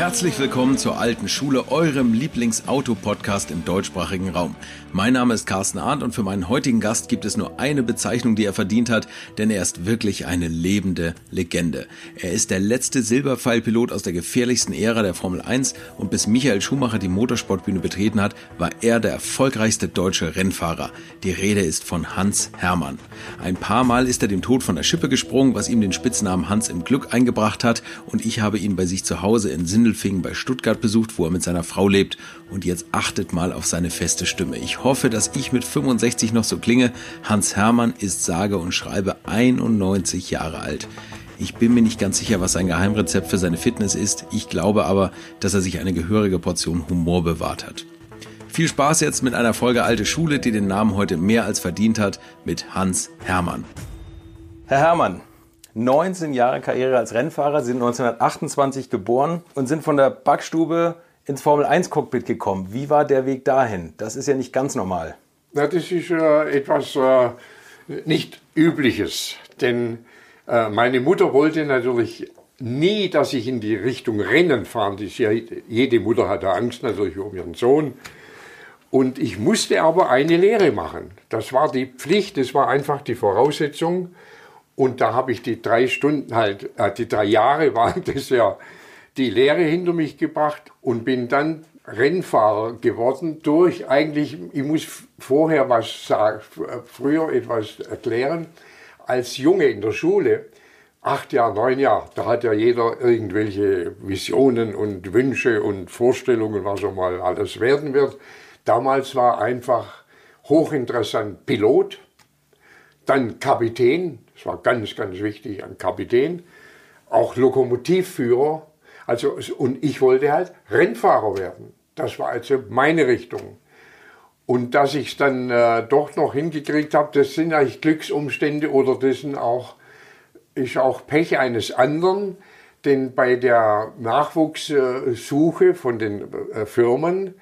Herzlich willkommen zur alten Schule, eurem Lieblingsauto-Podcast im deutschsprachigen Raum. Mein Name ist Carsten Arndt und für meinen heutigen Gast gibt es nur eine Bezeichnung, die er verdient hat, denn er ist wirklich eine lebende Legende. Er ist der letzte Silberpfeilpilot aus der gefährlichsten Ära der Formel 1 und bis Michael Schumacher die Motorsportbühne betreten hat, war er der erfolgreichste deutsche Rennfahrer. Die Rede ist von Hans Hermann. Ein paar Mal ist er dem Tod von der Schippe gesprungen, was ihm den Spitznamen Hans im Glück eingebracht hat und ich habe ihn bei sich zu Hause in Sindelfingen bei Stuttgart besucht, wo er mit seiner Frau lebt und jetzt achtet mal auf seine feste Stimme. Ich hoffe, dass ich mit 65 noch so klinge. Hans Hermann ist sage und schreibe 91 Jahre alt. Ich bin mir nicht ganz sicher, was sein Geheimrezept für seine Fitness ist. Ich glaube aber, dass er sich eine gehörige Portion Humor bewahrt hat. Viel Spaß jetzt mit einer Folge Alte Schule, die den Namen heute mehr als verdient hat, mit Hans Hermann. Herr Hermann, 19 Jahre Karriere als Rennfahrer, sind 1928 geboren und sind von der Backstube ins Formel-1-Cockpit gekommen. Wie war der Weg dahin? Das ist ja nicht ganz normal. Das ist äh, etwas äh, nicht Übliches, denn äh, meine Mutter wollte natürlich nie, dass ich in die Richtung Rennen fahren. Ja, jede Mutter hatte Angst natürlich um ihren Sohn. Und ich musste aber eine Lehre machen. Das war die Pflicht, das war einfach die Voraussetzung. Und da habe ich die drei Stunden halt, äh, die drei Jahre waren das ja die Lehre hinter mich gebracht und bin dann Rennfahrer geworden durch eigentlich, ich muss vorher was sagen, früher etwas erklären. Als Junge in der Schule, acht Jahre, neun Jahre, da hat ja jeder irgendwelche Visionen und Wünsche und Vorstellungen, was er mal alles werden wird. Damals war einfach hochinteressant Pilot, dann Kapitän, das war ganz, ganz wichtig, ein Kapitän, auch Lokomotivführer also, und ich wollte halt Rennfahrer werden. Das war also meine Richtung. Und dass ich es dann äh, doch noch hingekriegt habe, das sind eigentlich Glücksumstände oder das sind auch, ist auch Pech eines anderen. Denn bei der Nachwuchssuche von den äh, Firmen,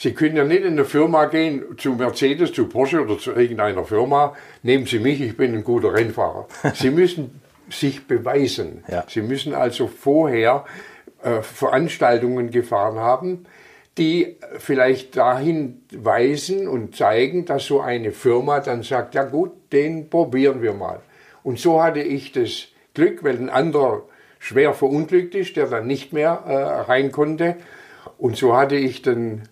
Sie können ja nicht in eine Firma gehen, zu Mercedes, zu Porsche oder zu irgendeiner Firma, nehmen Sie mich, ich bin ein guter Rennfahrer. Sie müssen sich beweisen. Ja. Sie müssen also vorher äh, Veranstaltungen gefahren haben, die vielleicht dahin weisen und zeigen, dass so eine Firma dann sagt, ja gut, den probieren wir mal. Und so hatte ich das Glück, weil ein anderer schwer verunglückt ist, der dann nicht mehr äh, rein konnte. Und so hatte ich dann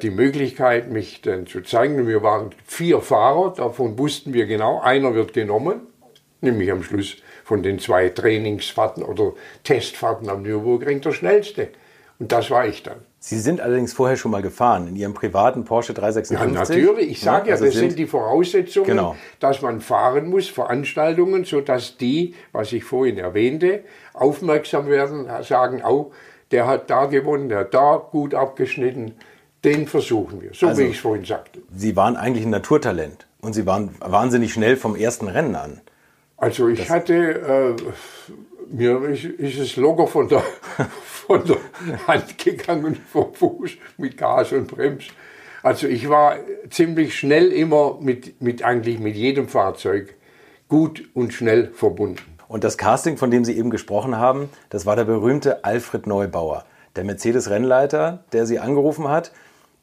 die Möglichkeit, mich dann zu zeigen. Wir waren vier Fahrer, davon wussten wir genau, einer wird genommen, nämlich am Schluss von den zwei Trainingsfahrten oder Testfahrten am Nürburgring der schnellste. Und das war ich dann. Sie sind allerdings vorher schon mal gefahren in Ihrem privaten Porsche 356. Ja, natürlich. Ich sage ja, also das sind, sind die Voraussetzungen, genau. dass man fahren muss, Veranstaltungen, sodass die, was ich vorhin erwähnte, aufmerksam werden, sagen, oh, der hat da gewonnen, der hat da gut abgeschnitten. Den versuchen wir, so also, wie ich es vorhin sagte. Sie waren eigentlich ein Naturtalent und Sie waren wahnsinnig schnell vom ersten Rennen an. Also ich das hatte, äh, mir ist, ist, es locker von der, von der Hand gegangen, vom Fuß mit Gas und Brems. Also ich war ziemlich schnell immer mit, mit eigentlich mit jedem Fahrzeug gut und schnell verbunden. Und das Casting, von dem Sie eben gesprochen haben, das war der berühmte Alfred Neubauer, der Mercedes-Rennleiter, der Sie angerufen hat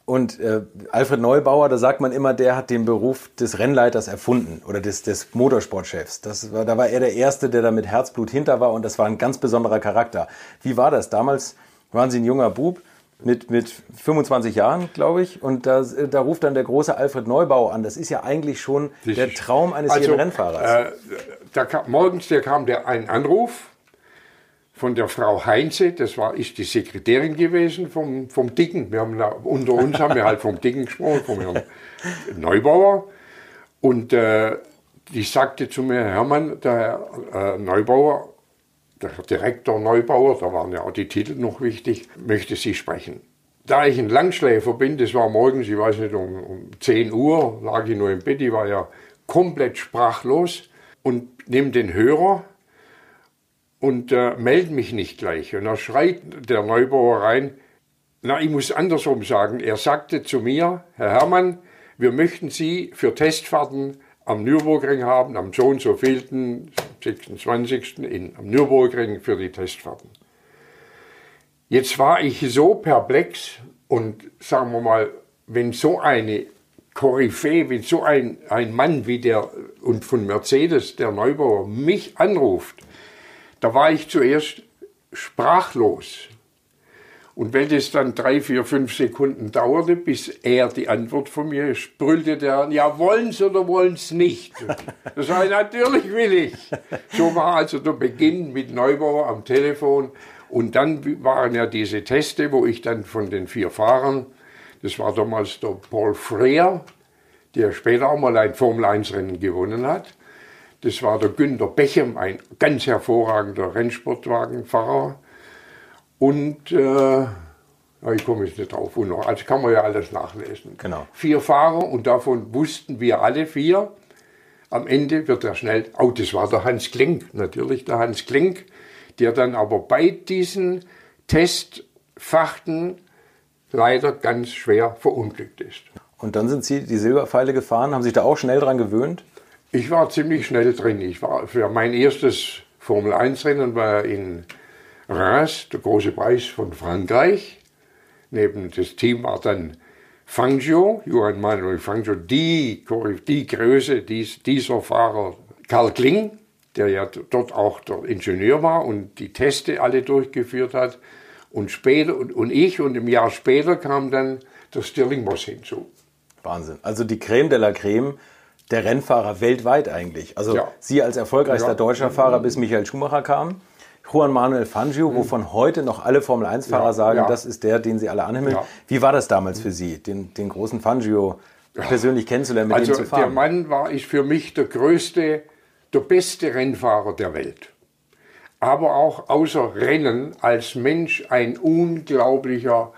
und äh, Alfred Neubauer, da sagt man immer, der hat den Beruf des Rennleiters erfunden oder des, des Motorsportchefs. Das war, da war er der Erste, der da mit Herzblut hinter war und das war ein ganz besonderer Charakter. Wie war das? Damals waren Sie ein junger Bub mit, mit 25 Jahren, glaube ich, und da, da ruft dann der große Alfred Neubauer an. Das ist ja eigentlich schon der Traum eines also, jeden Rennfahrers. Äh, da kam, morgens der kam der ein Anruf von der Frau Heinze, das war, ist die Sekretärin gewesen vom, vom Dicken. Wir haben unter uns haben wir halt vom Dicken gesprochen, vom Herrn Neubauer. Und äh, die sagte zu mir, Hermann, der Herr äh, Neubauer, der Direktor Neubauer, da waren ja auch die Titel noch wichtig, möchte Sie sprechen. Da ich ein Langschläfer bin, das war morgens, ich weiß nicht, um, um 10 Uhr, lag ich nur im Bett, ich war ja komplett sprachlos und nehme den Hörer und äh, melde mich nicht gleich. Und da schreit der Neubauer rein, na, ich muss andersrum sagen, er sagte zu mir, Herr Herrmann, wir möchten Sie für Testfahrten am Nürburgring haben, am so und so vielten, 26. In, am Nürburgring für die Testfahrten. Jetzt war ich so perplex und sagen wir mal, wenn so eine Koryphäe, wenn so ein, ein Mann wie der und von Mercedes, der Neubauer, mich anruft, da war ich zuerst sprachlos. Und wenn das dann drei, vier, fünf Sekunden dauerte, bis er die Antwort von mir brüllte der, ja, wollen Sie oder wollen Sie nicht? Das ich, natürlich will ich. So war also der Beginn mit Neubauer am Telefon. Und dann waren ja diese Teste, wo ich dann von den vier Fahrern, das war damals der Paul Freer, der später auch mal ein Formel-1-Rennen gewonnen hat. Das war der Günter Bechem, ein ganz hervorragender Rennsportwagenfahrer. Und äh, ich komme jetzt nicht drauf, noch, also kann man ja alles nachlesen. Genau. Vier Fahrer und davon wussten wir alle vier. Am Ende wird er schnell, oh, das war der Hans Klink, natürlich der Hans Klink, der dann aber bei diesen Testfachten leider ganz schwer verunglückt ist. Und dann sind Sie die Silberpfeile gefahren, haben sich da auch schnell dran gewöhnt? Ich war ziemlich schnell drin. Ich war für mein erstes Formel 1 Rennen war in Reims, der große Preis von Frankreich. Neben das Team war dann Fangio, Johann Manuel Fangio, die, die Größe dies, dieser Fahrer, Karl Kling, der ja dort auch der Ingenieur war und die Teste alle durchgeführt hat. Und später, und, und ich, und im Jahr später kam dann der Stirling Moss hinzu. Wahnsinn. Also die Creme de la Creme der Rennfahrer weltweit eigentlich. Also ja. Sie als erfolgreichster ja. deutscher Fahrer, bis Michael Schumacher kam. Juan Manuel Fangio, mhm. wovon heute noch alle Formel-1-Fahrer ja, sagen, das ist der, den sie alle anhimmeln. Wie war das damals für Sie, den, den großen Fangio persönlich kennenzulernen, mit also, ihm zu fahren? Der Mann war ich für mich der größte, der beste Rennfahrer der Welt. Aber auch außer Rennen als Mensch ein unglaublicher,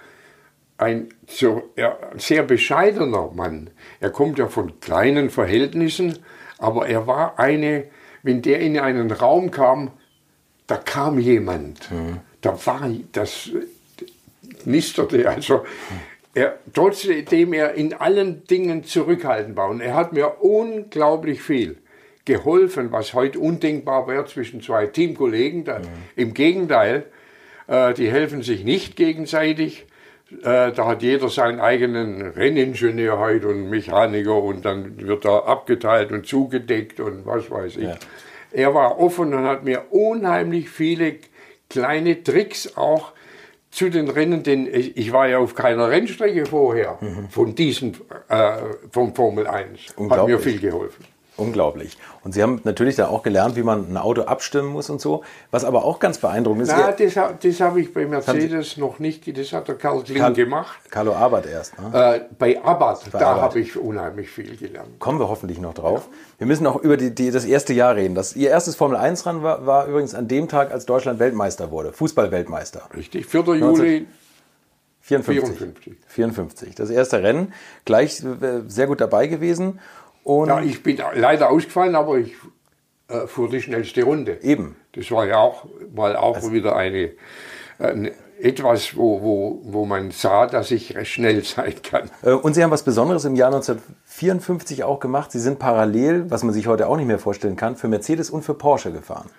ein sehr bescheidener Mann. Er kommt ja von kleinen Verhältnissen, aber er war eine, wenn der in einen Raum kam, da kam jemand, mhm. da war das nisterte, also er, trotzdem er in allen Dingen zurückhaltend war. Und er hat mir unglaublich viel geholfen, was heute undenkbar wäre zwischen zwei Teamkollegen. Da, mhm. Im Gegenteil, äh, die helfen sich nicht gegenseitig. Äh, da hat jeder seinen eigenen Renningenieur heute und Mechaniker und dann wird er abgeteilt und zugedeckt und was weiß ich. Ja. Er war offen und hat mir unheimlich viele kleine Tricks auch zu den Rennen, denn ich war ja auf keiner Rennstrecke vorher mhm. von diesen, äh, vom Formel 1. Hat mir viel geholfen. Unglaublich. Und Sie haben natürlich da auch gelernt, wie man ein Auto abstimmen muss und so. Was aber auch ganz beeindruckend ist. Na, das, das habe ich bei Mercedes noch nicht, das hat der Karl Kling Karl, gemacht. Carlo Abarth erst. Ne? Äh, bei Abarth, da habe ich unheimlich viel gelernt. Kommen wir hoffentlich noch drauf. Ja. Wir müssen auch über die, die, das erste Jahr reden. Das, Ihr erstes Formel 1 ran war, war übrigens an dem Tag, als Deutschland Weltmeister wurde. Fußball-Weltmeister. Richtig, 4. Juli. 54. 54. 54. Das erste Rennen. Gleich äh, sehr gut dabei gewesen. Und ja, ich bin leider ausgefallen, aber ich äh, fuhr die schnellste Runde. Eben. Das war ja auch mal auch also, wieder eine, eine, etwas, wo, wo, wo man sah, dass ich recht schnell sein kann. Äh, und Sie haben was Besonderes im Jahr 1954 auch gemacht. Sie sind parallel, was man sich heute auch nicht mehr vorstellen kann, für Mercedes und für Porsche gefahren.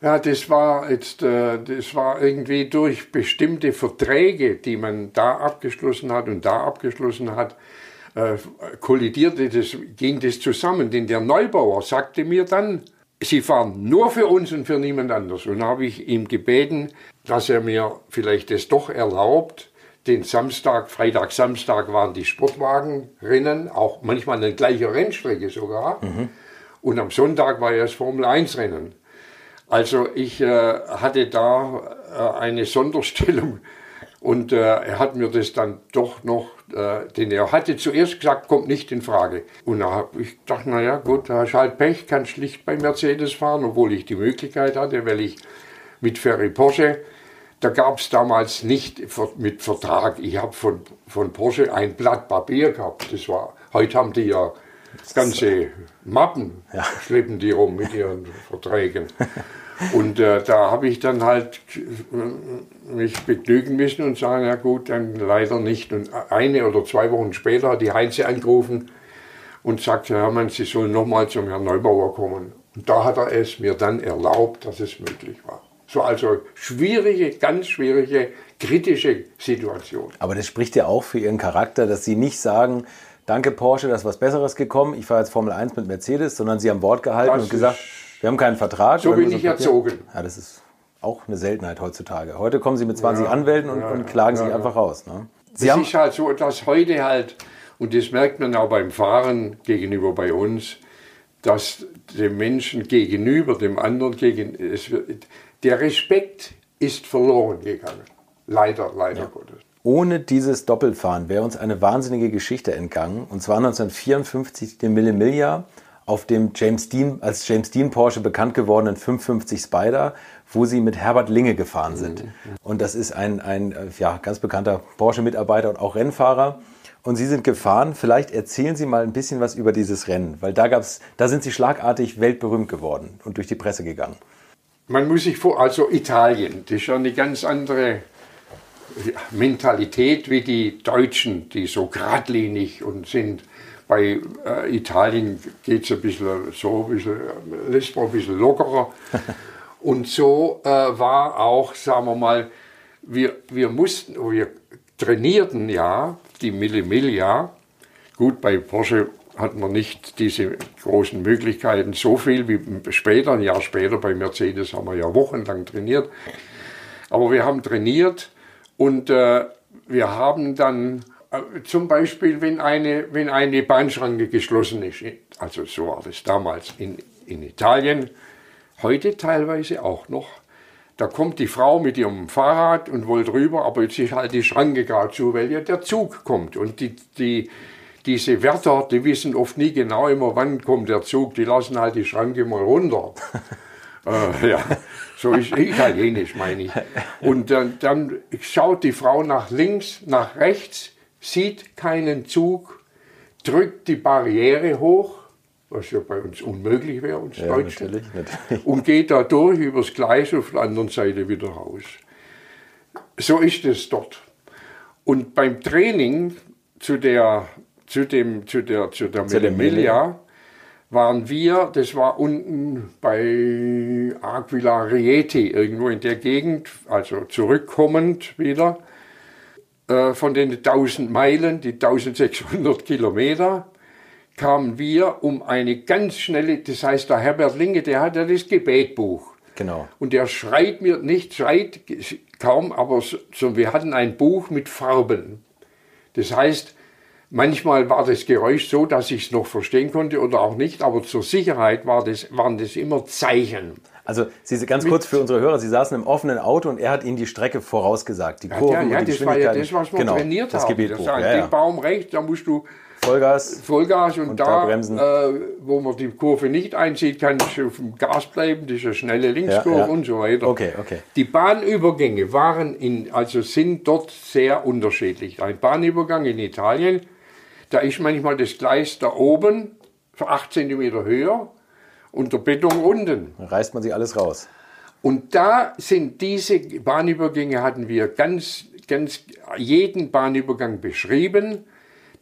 Ja, das war jetzt, äh, das war irgendwie durch bestimmte Verträge, die man da abgeschlossen hat und da abgeschlossen hat, äh, kollidierte das, ging das zusammen. Denn der Neubauer sagte mir dann, Sie fahren nur für uns und für niemand anders. Und habe ich ihm gebeten, dass er mir vielleicht das doch erlaubt, den Samstag, Freitag, Samstag waren die Sportwagenrennen, auch manchmal eine gleiche Rennstrecke sogar. Mhm. Und am Sonntag war ja das Formel 1 Rennen. Also ich äh, hatte da äh, eine Sonderstellung und äh, er hat mir das dann doch noch, äh, denn er hatte zuerst gesagt, kommt nicht in Frage. Und da habe ich gedacht, naja gut, da hast halt Pech, kann schlicht bei Mercedes fahren, obwohl ich die Möglichkeit hatte, weil ich mit Ferry Porsche, da gab es damals nicht mit Vertrag, ich habe von, von Porsche ein Blatt Papier gehabt. Das war, heute haben die ja ganze Mappen, ja. schleppen die rum mit ihren Verträgen. Und äh, da habe ich dann halt äh, mich begnügen müssen und sagen, ja gut, dann leider nicht. Und eine oder zwei Wochen später hat die Heinze angerufen und sagte, Hermann, Sie sollen nochmal zum Herrn Neubauer kommen. Und da hat er es mir dann erlaubt, dass es möglich war. So also schwierige, ganz schwierige, kritische Situation. Aber das spricht ja auch für Ihren Charakter, dass Sie nicht sagen, danke Porsche, da ist was Besseres gekommen, ich fahre jetzt Formel 1 mit Mercedes, sondern Sie haben Wort gehalten das und gesagt, wir haben keinen Vertrag. So bin ich erzogen. Ja, das ist auch eine Seltenheit heutzutage. Heute kommen Sie mit 20 ja, Anwälten und, ja, und klagen ja, Sie einfach raus. Ne? Sie es ist halt so, dass heute halt, und das merkt man auch beim Fahren gegenüber bei uns, dass dem Menschen gegenüber, dem anderen gegen, es, der Respekt ist verloren gegangen. Leider, leider Gottes. Ohne dieses Doppelfahren wäre uns eine wahnsinnige Geschichte entgangen. Und zwar 1954 den Millimillia auf dem James Dean, als James Dean Porsche bekannt gewordenen 550 Spider, wo sie mit Herbert Linge gefahren sind. Mhm. Und das ist ein, ein ja, ganz bekannter Porsche-Mitarbeiter und auch Rennfahrer. Und Sie sind gefahren. Vielleicht erzählen Sie mal ein bisschen was über dieses Rennen, weil da gab's, da sind Sie schlagartig weltberühmt geworden und durch die Presse gegangen. Man muss sich vor, also Italien, das ist schon eine ganz andere Mentalität wie die Deutschen, die so geradlinig und sind. Bei äh, Italien geht es ein bisschen so, ein bisschen, lässt man ein bisschen lockerer. und so äh, war auch, sagen wir mal, wir, wir mussten, wir trainierten ja die Millimiglia. Gut, bei Porsche hat man nicht diese großen Möglichkeiten so viel wie später, ein Jahr später bei Mercedes haben wir ja wochenlang trainiert. Aber wir haben trainiert und äh, wir haben dann äh, zum Beispiel, wenn eine, wenn eine Bahnschranke geschlossen ist, also so war das damals in, in Italien, heute teilweise auch noch, da kommt die Frau mit ihrem Fahrrad und wollte rüber, aber jetzt ist halt die Schranke gerade zu, weil ja der Zug kommt. Und die, die, diese Wärter, die wissen oft nie genau immer, wann kommt der Zug, die lassen halt die Schranke mal runter. äh, ja. So ist italienisch, meine ich. Und dann, dann schaut die Frau nach links, nach rechts, sieht keinen Zug, drückt die Barriere hoch, was ja bei uns unmöglich wäre, uns ja, Deutschen, natürlich, natürlich. und geht da durch übers Gleis auf der anderen Seite wieder raus. So ist es dort. Und beim Training zu der, zu dem, zu der, zu der Melemilia, waren wir, das war unten bei Aquila Rieti, irgendwo in der Gegend, also zurückkommend wieder äh, von den 1000 Meilen, die 1600 Kilometer, kamen wir um eine ganz schnelle, das heißt, der Herbert Linge, der hat ja das Gebetbuch. Genau. Und der schreit mir, nicht schreit kaum, aber so, wir hatten ein Buch mit Farben. Das heißt, Manchmal war das Geräusch so, dass ich es noch verstehen konnte oder auch nicht, aber zur Sicherheit war das, waren das immer Zeichen. Also Sie, ganz kurz für unsere Hörer, Sie saßen im offenen Auto und er hat Ihnen die Strecke vorausgesagt, die Kurven, ja, ja, die das war ja das, was wir genau, trainiert das haben. Gebetbuch. Das ja, ja. Den Baum rechts, da musst du Vollgas, Vollgas und, und da, da äh, wo man die Kurve nicht einzieht, kann ich auf dem Gas bleiben, das ist eine schnelle Linkskurve ja, ja. und so weiter. Okay, okay. Die Bahnübergänge waren in, also sind dort sehr unterschiedlich. Ein Bahnübergang in Italien da ist manchmal das Gleis da oben, für 8 cm höher und der Beton unten. Dann reißt man sich alles raus. Und da sind diese Bahnübergänge, hatten wir ganz, ganz jeden Bahnübergang beschrieben.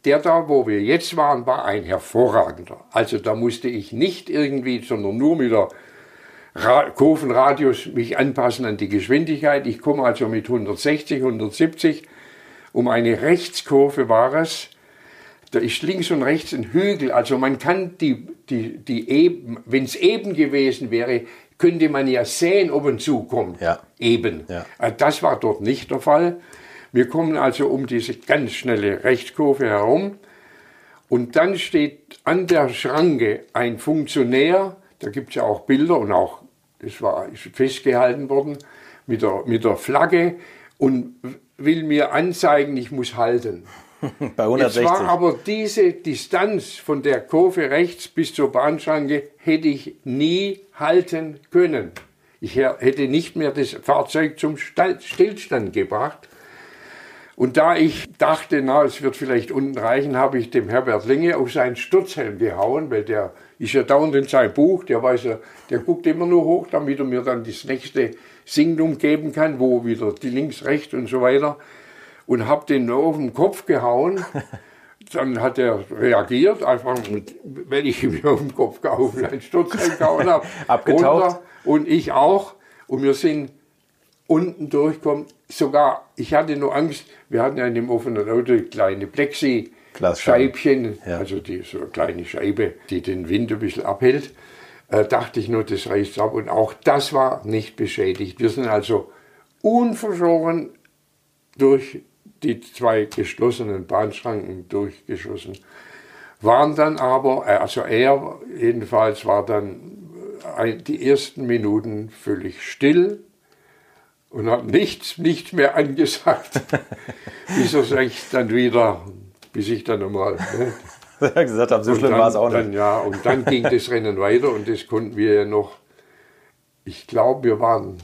Der da, wo wir jetzt waren, war ein hervorragender. Also da musste ich nicht irgendwie, sondern nur mit der Ra Kurvenradius mich anpassen an die Geschwindigkeit. Ich komme also mit 160, 170. Um eine Rechtskurve war es da ist links und rechts ein Hügel. Also man kann die, die, die eben, wenn es eben gewesen wäre, könnte man ja sehen, ob ein Zug kommt. Ja. Eben. Ja. Äh, das war dort nicht der Fall. Wir kommen also um diese ganz schnelle Rechtskurve herum. Und dann steht an der Schranke ein Funktionär, da gibt es ja auch Bilder und auch, das war ist festgehalten worden, mit der, mit der Flagge und will mir anzeigen, ich muss halten. Bei 160. Jetzt war aber diese Distanz von der Kurve rechts bis zur Bahnschranke hätte ich nie halten können. Ich hätte nicht mehr das Fahrzeug zum Stillstand gebracht. Und da ich dachte, na, es wird vielleicht unten reichen, habe ich dem Herbert Linge auf seinen Sturzhelm gehauen, weil der ist ja dauernd in sein Buch, der weiß ja, der guckt immer nur hoch, damit er mir dann das nächste Signum geben kann, wo wieder die links, rechts und so weiter. Und habe den nur auf den Kopf gehauen. Dann hat er reagiert, einfach, wenn ich ihm auf den Kopf gehauen, einen Sturzhelm gehauen habe. Abgetaucht. und ich auch. Und wir sind unten durchkommen. Sogar, ich hatte nur Angst, wir hatten ja in dem offenen Auto kleine Plexi-Scheibchen, Ja. also die, so eine kleine Scheibe, die den Wind ein bisschen abhält. Äh, dachte ich nur, das reißt ab. Und auch das war nicht beschädigt. Wir sind also unverschoren durch die zwei geschlossenen Bahnschranken durchgeschossen. Waren dann aber, äh, also er jedenfalls war dann ein- die ersten Minuten völlig still und hat nichts, nichts mehr angesagt, bis er sich dann wieder, bis ich dann nochmal. Ne, gesagt haben, so und schlimm dann, war es auch dann, nicht. Ja, und dann ging das Rennen weiter und das konnten wir ja noch, ich glaube, wir waren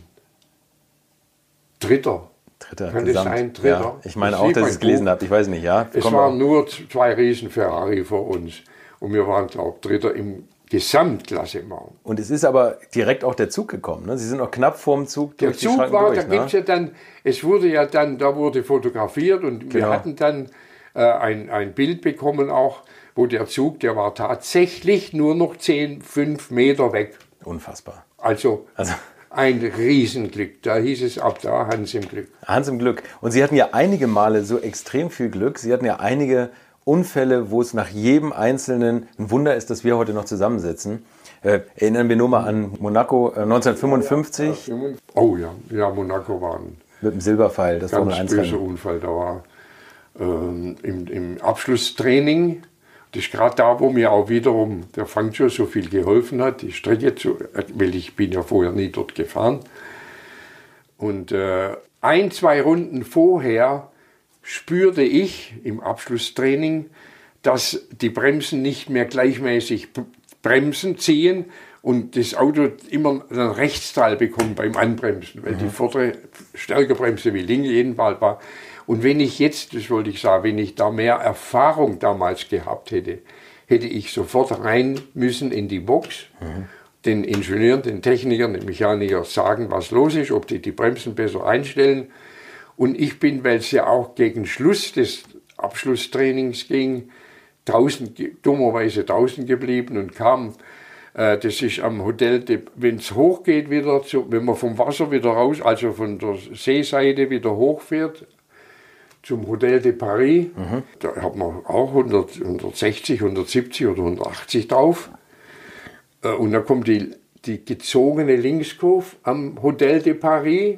Dritter. Dritter, Kann das Gesamt. sein? Dritter? Ja, ich meine Das auch, dass ihr es gelesen habt. Ich weiß nicht, ja. Es waren wir- nur zwei riesen Ferrari vor uns und wir waren, glaube ich, Dritter im Gesamtklassement. Und es ist aber direkt auch der Zug gekommen. Ne? Sie sind noch knapp vorm Zug Der durch die Zug Schranken war, durch. da gibt's ne? ja dann, es wurde ja dann, da wurde fotografiert und wir Genau. hatten dann äh, ein, ein Bild bekommen auch, wo der Zug, der war tatsächlich nur noch 10, 5 Meter weg. Unfassbar. Also, Also- ein Riesenglück. Da hieß es ab da Hans im Glück. Hans im Glück. Und Sie hatten ja einige Male so extrem viel Glück. Sie hatten ja einige Unfälle, wo es nach jedem Einzelnen ein Wunder ist, dass wir heute noch zusammensitzen. Äh, erinnern wir nur mal an Monaco äh, 1955 Oh ja, ja, Monaco war ein mit dem Silberpfeil, das ganz 1 böser. Unfall. Da war ähm, im, im Abschlusstraining, das ist gerade da, wo mir auch wiederum der Fangio so viel geholfen hat, die Strecke zu, weil ich bin ja vorher nie dort gefahren. Und äh, ein, zwei Runden vorher spürte ich im Abschlusstraining, dass die Bremsen nicht mehr gleichmäßig bremsen, ziehen und das Auto immer einen Rechtsteil bekommt beim Anbremsen, weil die vordere stärker bremse wie linke jedenfalls war. Und wenn ich jetzt, das wollte ich sagen, wenn ich da mehr Erfahrung damals gehabt hätte, hätte ich sofort rein müssen in die Box, den Ingenieuren, den Technikern, den Mechanikern sagen, was los ist, ob die die Bremsen besser einstellen. Und ich bin, weil es ja auch gegen Schluss des Abschlusstrainings ging, draußen, dummerweise draußen geblieben und kam, äh, das ist am Hotel, wenn es hochgeht wieder, zu, wenn man vom Wasser wieder raus, also von der Seeseite wieder hochfährt, zum Hotel de Paris, da hat man auch 100, 160, 170 oder 180 drauf. Äh, Und dann kommt die, die gezogene Linkskurve am Hotel de Paris,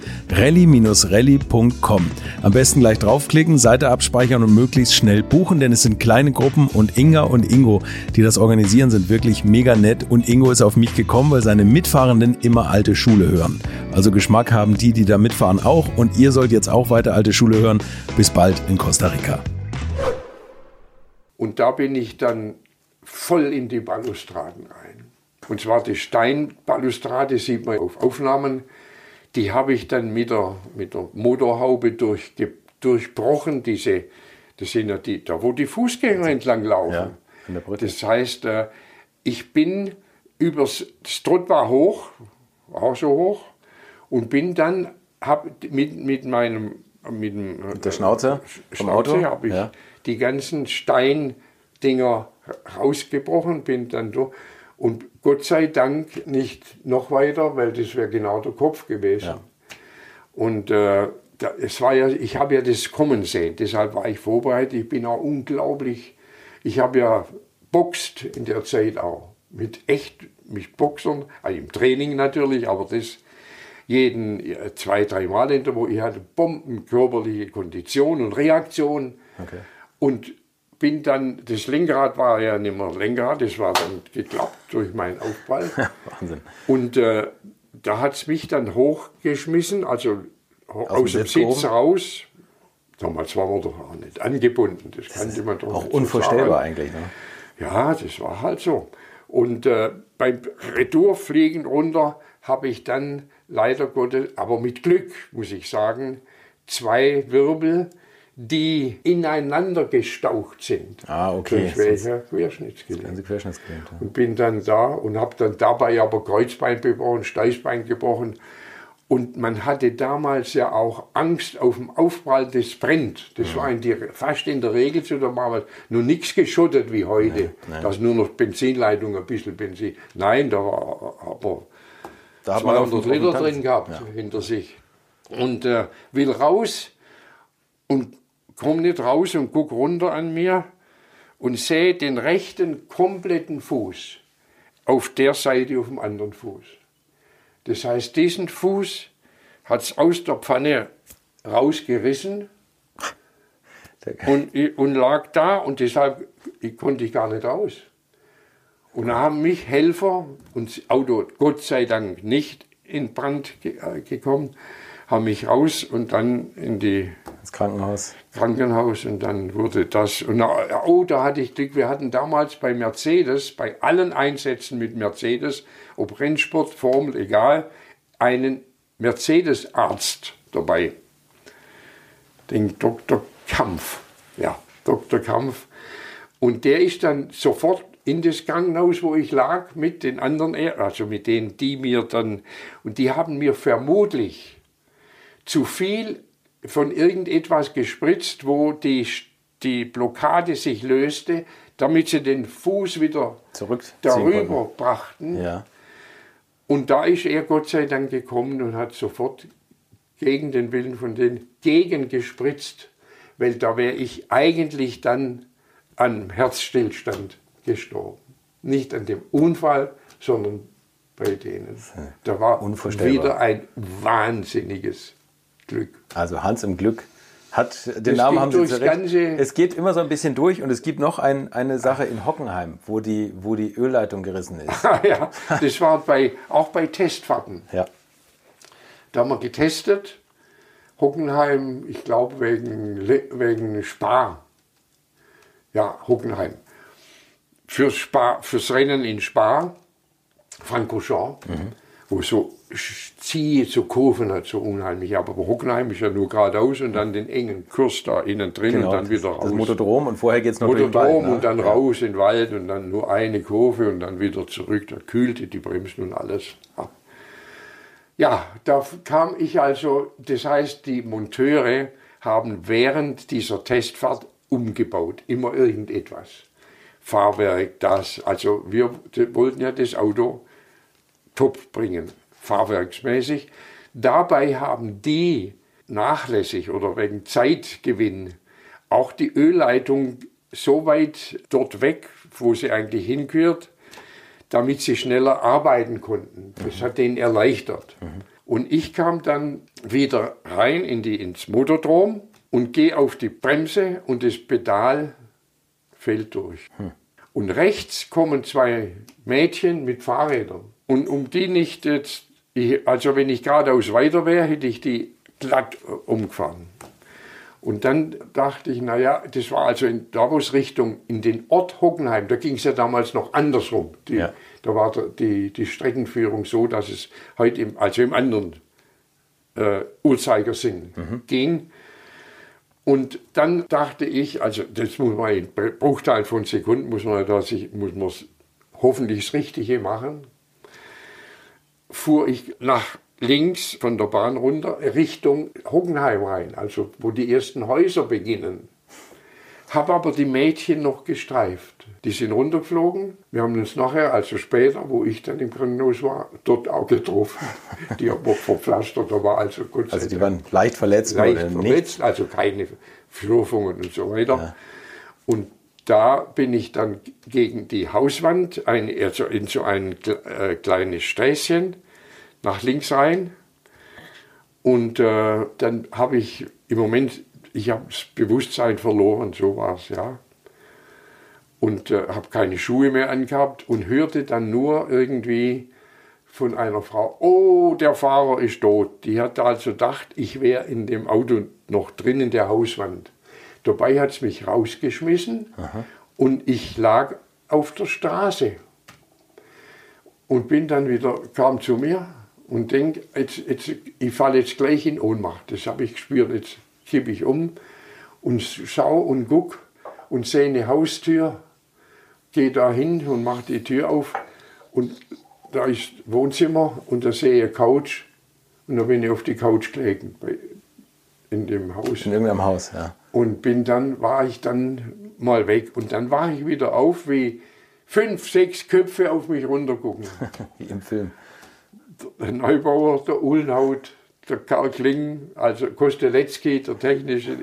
rally-rally.com. Am besten gleich draufklicken, Seite abspeichern und möglichst schnell buchen, denn es sind kleine Gruppen und Inga und Ingo, die das organisieren, sind wirklich mega nett und Ingo ist auf mich gekommen, weil seine Mitfahrenden immer alte Schule hören. Also Geschmack haben die, die da mitfahren auch und ihr sollt jetzt auch weiter alte Schule hören. Bis bald in Costa Rica. Und da bin ich dann voll in die Balustraden rein. Und zwar die Steinbalustrade sieht man auf Aufnahmen. Die habe ich dann mit der, mit der Motorhaube durch, durchbrochen. Diese, das sind ja die, da wo die Fußgänger entlang laufen. Ja, das heißt, äh, ich bin übers, das Trott war hoch, auch so hoch, und bin dann, hab mit, mit meinem, mit, dem, mit der Schnauze vom Schnauze habe ich ja. die ganzen Steindinger rausgebrochen, bin dann durch. Und Gott sei Dank nicht noch weiter, weil das wäre genau der Kopf gewesen. Ja. Und äh, da, es war ja, ich habe ja das kommen sehen, deshalb war ich vorbereitet. Ich bin auch unglaublich, ich habe ja boxt in der Zeit auch. Mit echt, mit Boxern, also im Training natürlich, aber das jeden zwei, drei Mal in der Woche. Ich hatte Bomben körperliche Kondition und Reaktion. Okay. Und bin dann, das Lenkrad war ja nicht mehr Lenkrad, das war dann geklappt durch meinen Aufprall. Wahnsinn. Und äh, da hat es mich dann hochgeschmissen, also aus, aus dem Sitz, Sitz raus. Damals waren wir doch auch nicht angebunden, das kannte man doch Auch unvorstellbar sagen. eigentlich, ne? Ja, das war halt so. Und äh, beim Retourfliegen runter habe ich dann leider Gottes, aber mit Glück, muss ich sagen, zwei Wirbel die ineinander gestaucht sind. Ah, okay. Durch welcher Querschnittsgelenk. Querschnittsgelenk ja. Und bin dann da und habe dann dabei aber Kreuzbein gebrochen, Steißbein gebrochen. Und man hatte damals ja auch Angst auf dem Aufprall, das brennt. Das ja. war in die, fast in der Regel zu der Mama. Nur nichts geschottet wie heute. Nein, nein. nur noch Benzinleitung, ein bisschen Benzin. Nein, da war aber da 200 Liter drin gehabt ja. hinter sich. Und äh, will raus und komme nicht raus und gucke runter an mir und sehe den rechten kompletten Fuß auf der Seite auf dem anderen Fuß. Das heißt, diesen Fuß hat es aus der Pfanne rausgerissen und, und lag da und deshalb ich konnte ich gar nicht raus. Und da haben mich Helfer und das Auto Gott sei Dank nicht in Brand äh, gekommen, haben mich raus und dann in die ins Krankenhaus. Krankenhaus und dann wurde das. Und oh, da hatte ich Glück. Wir hatten damals bei Mercedes, bei allen Einsätzen mit Mercedes, ob Rennsport, Formel, egal, einen Mercedes-Arzt dabei. Den Dr. Kampf. Ja, Dr. Kampf. Und der ist dann sofort in das Krankenhaus, wo ich lag, mit den anderen, also mit denen, die mir dann, und die haben mir vermutlich zu viel von irgendetwas gespritzt, wo die, die Blockade sich löste, damit sie den Fuß wieder darüber konnten. brachten. Ja. Und da ist er Gott sei Dank gekommen und hat sofort gegen den Willen von denen gegengespritzt, weil da wäre ich eigentlich dann an Herzstillstand gestorben. Nicht an dem Unfall, sondern bei denen. Da war wieder ein wahnsinniges Glück. Also Hans im Glück hat den das Namen haben Sie zurecht. Es geht immer so ein bisschen durch und es gibt noch ein, eine Sache in Hockenheim, wo die, wo die Ölleitung gerissen ist. ja, das war bei, auch bei Testfahrten. Ja. Da haben wir getestet. Hockenheim, ich glaube wegen, wegen Spar. Ja, Hockenheim. Fürs, Spa, fürs Rennen in Spa, Francorchamps, mhm. wo so ziehe zu Kurven hat so unheimlich. Aber Hockenheim ist ja nur geradeaus und dann den engen Kurs da innen drin genau, und dann wieder raus. Das Motodrom und vorher geht es noch Motodrom durch den Wald, ne? und dann ja. raus in den Wald und dann nur eine Kurve und dann wieder zurück. Da kühlte die Bremsen und alles. Ja. ja, da kam ich also, das heißt, die Monteure haben während dieser Testfahrt umgebaut, immer irgendetwas. Fahrwerk, das. Also wir wollten ja das Auto top bringen fahrwerksmäßig. Dabei haben die nachlässig oder wegen Zeitgewinn auch die Ölleitung so weit dort weg, wo sie eigentlich hingehört, damit sie schneller arbeiten konnten. Das mhm. hat denen erleichtert. Mhm. Und ich kam dann wieder rein in die, ins Motordrom und gehe auf die Bremse und das Pedal fällt durch. Hm. Und rechts kommen zwei Mädchen mit Fahrrädern. Und um die nicht jetzt, ich, also wenn ich geradeaus weiter wäre, hätte ich die glatt umgefahren. Und dann dachte ich, naja, das war also in Davos Richtung in den Ort Hockenheim. Da ging es ja damals noch andersrum. Die, ja. Da war die, die Streckenführung so, dass es heute, im, also im anderen äh, Uhrzeigersinn mhm. ging. Und dann dachte ich, also das muss man in Bruchteil von Sekunden, muss man da sich, muss man hoffentlich das Richtige machen, fuhr ich nach links von der Bahn runter Richtung Hockenheim rein, also wo die ersten Häuser beginnen. Habe aber die Mädchen noch gestreift. Die sind runtergeflogen. Wir haben uns nachher, also später, wo ich dann im Krankenhaus war, dort auch getroffen. Die haben auch verpflastert, da war also Gott Also die waren leicht verletzt? Leicht verletzt, nicht? also keine Schlurfungen und so weiter. Ja. Und da bin ich dann gegen die Hauswand, ein, also in so ein äh, kleines Sträßchen, nach links rein. Und äh, dann habe ich im Moment, ich habe das Bewusstsein verloren, so war es, ja. Und äh, habe keine Schuhe mehr angehabt und hörte dann nur irgendwie von einer Frau, oh, der Fahrer ist tot. Die hat also gedacht, ich wäre in dem Auto noch drin in der Hauswand. Dabei hat es mich rausgeschmissen Aha. und ich lag auf der Straße und bin dann wieder, kam zu mir und denke, jetzt, jetzt, ich falle jetzt gleich in Ohnmacht. Das habe ich gespürt. Jetzt kippe ich um und schaue und gucke und sehe eine Haustür, gehe da hin und mache die Tür auf und da ist Wohnzimmer und da sehe ich eine Couch und da bin ich auf die Couch gelegen bei, in dem Haus. In irgendeinem Haus, ja. Und bin dann, war ich dann mal weg und dann war ich wieder auf, wie fünf, sechs Köpfe auf mich runtergucken. wie im Film der Neubauer, der Ulnhaut, der Karl Kling, also Kosteletzki, der Technische,